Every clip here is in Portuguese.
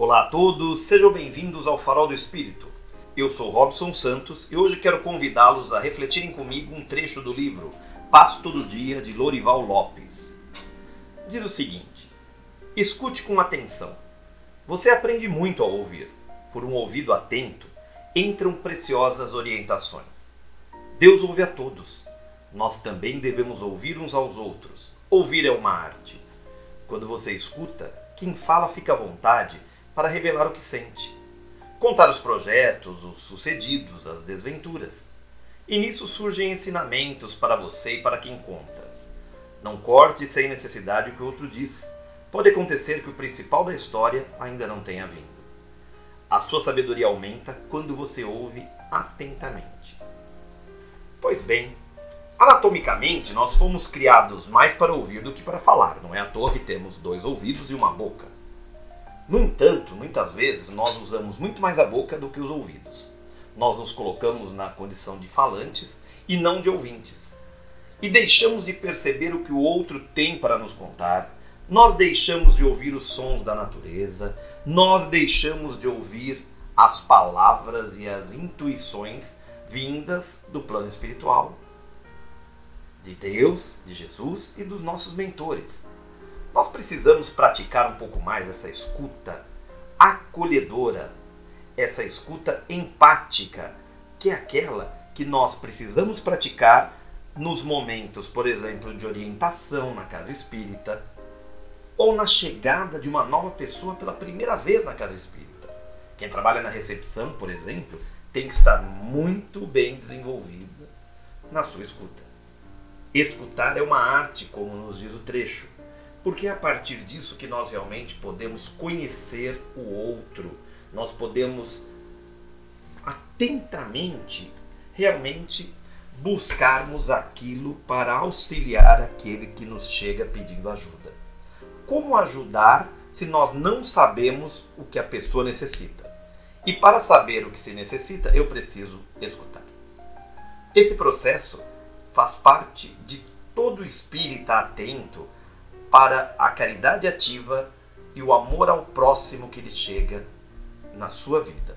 Olá a todos, sejam bem-vindos ao Farol do Espírito. Eu sou Robson Santos e hoje quero convidá-los a refletirem comigo um trecho do livro Passo Todo Dia de Lorival Lopes. Diz o seguinte: Escute com atenção. Você aprende muito ao ouvir. Por um ouvido atento, entram preciosas orientações. Deus ouve a todos. Nós também devemos ouvir uns aos outros. Ouvir é uma arte. Quando você escuta, quem fala fica à vontade para revelar o que sente. Contar os projetos, os sucedidos, as desventuras. E nisso surgem ensinamentos para você e para quem conta. Não corte sem necessidade o que o outro diz. Pode acontecer que o principal da história ainda não tenha vindo. A sua sabedoria aumenta quando você ouve atentamente. Pois bem, anatomicamente nós fomos criados mais para ouvir do que para falar. Não é à toa que temos dois ouvidos e uma boca. No entanto, muitas vezes nós usamos muito mais a boca do que os ouvidos. Nós nos colocamos na condição de falantes e não de ouvintes. E deixamos de perceber o que o outro tem para nos contar, nós deixamos de ouvir os sons da natureza, nós deixamos de ouvir as palavras e as intuições vindas do plano espiritual, de Deus, de Jesus e dos nossos mentores. Nós precisamos praticar um pouco mais essa escuta acolhedora, essa escuta empática, que é aquela que nós precisamos praticar nos momentos, por exemplo, de orientação na casa espírita ou na chegada de uma nova pessoa pela primeira vez na casa espírita. Quem trabalha na recepção, por exemplo, tem que estar muito bem desenvolvida na sua escuta. Escutar é uma arte, como nos diz o trecho porque é a partir disso que nós realmente podemos conhecer o outro, nós podemos atentamente realmente buscarmos aquilo para auxiliar aquele que nos chega pedindo ajuda. Como ajudar se nós não sabemos o que a pessoa necessita? E para saber o que se necessita, eu preciso escutar. Esse processo faz parte de todo espírita atento para a caridade ativa e o amor ao próximo que lhe chega na sua vida.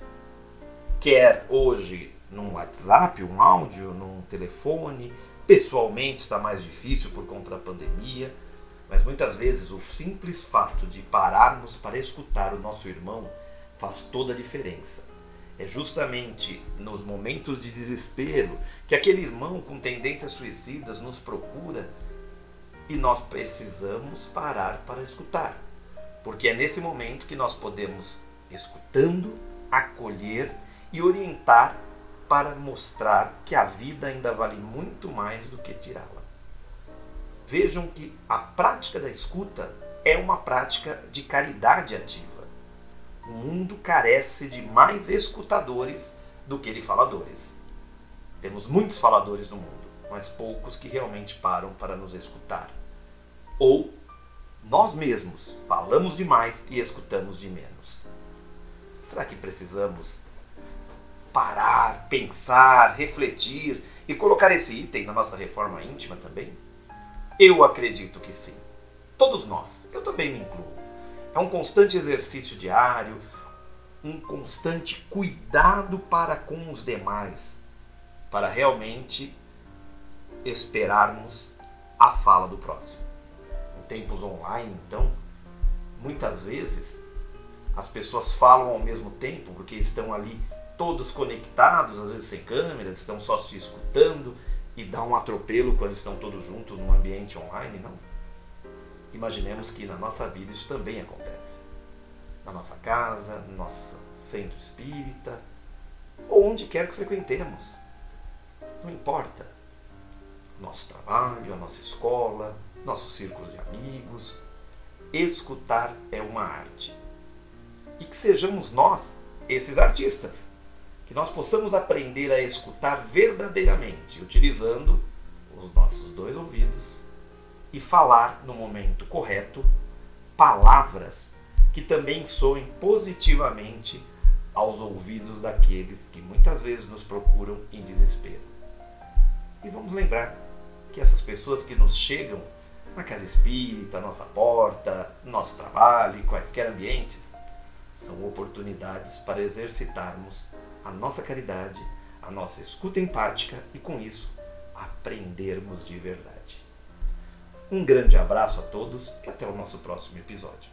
Quer hoje num WhatsApp, um áudio, num telefone, pessoalmente está mais difícil por conta da pandemia, mas muitas vezes o simples fato de pararmos para escutar o nosso irmão faz toda a diferença. É justamente nos momentos de desespero que aquele irmão com tendências suicidas nos procura e nós precisamos parar para escutar, porque é nesse momento que nós podemos, escutando, acolher e orientar para mostrar que a vida ainda vale muito mais do que tirá-la. Vejam que a prática da escuta é uma prática de caridade ativa. O mundo carece de mais escutadores do que de faladores. Temos muitos faladores no mundo mas poucos que realmente param para nos escutar. Ou nós mesmos falamos demais e escutamos de menos. Será que precisamos parar, pensar, refletir e colocar esse item na nossa reforma íntima também? Eu acredito que sim. Todos nós, eu também me incluo. É um constante exercício diário, um constante cuidado para com os demais, para realmente esperarmos a fala do próximo. Em tempos online, então, muitas vezes as pessoas falam ao mesmo tempo porque estão ali todos conectados, às vezes sem câmeras, estão só se escutando e dá um atropelo quando estão todos juntos num ambiente online, não. Imaginemos que na nossa vida isso também acontece. Na nossa casa, no nosso centro espírita, ou onde quer que frequentemos. Não importa nosso trabalho, a nossa escola, nossos círculos de amigos. Escutar é uma arte. E que sejamos nós esses artistas, que nós possamos aprender a escutar verdadeiramente, utilizando os nossos dois ouvidos e falar no momento correto palavras que também soem positivamente aos ouvidos daqueles que muitas vezes nos procuram em desespero. E vamos lembrar que essas pessoas que nos chegam na casa espírita, nossa porta, no nosso trabalho, em quaisquer ambientes, são oportunidades para exercitarmos a nossa caridade, a nossa escuta empática e, com isso, aprendermos de verdade. Um grande abraço a todos e até o nosso próximo episódio.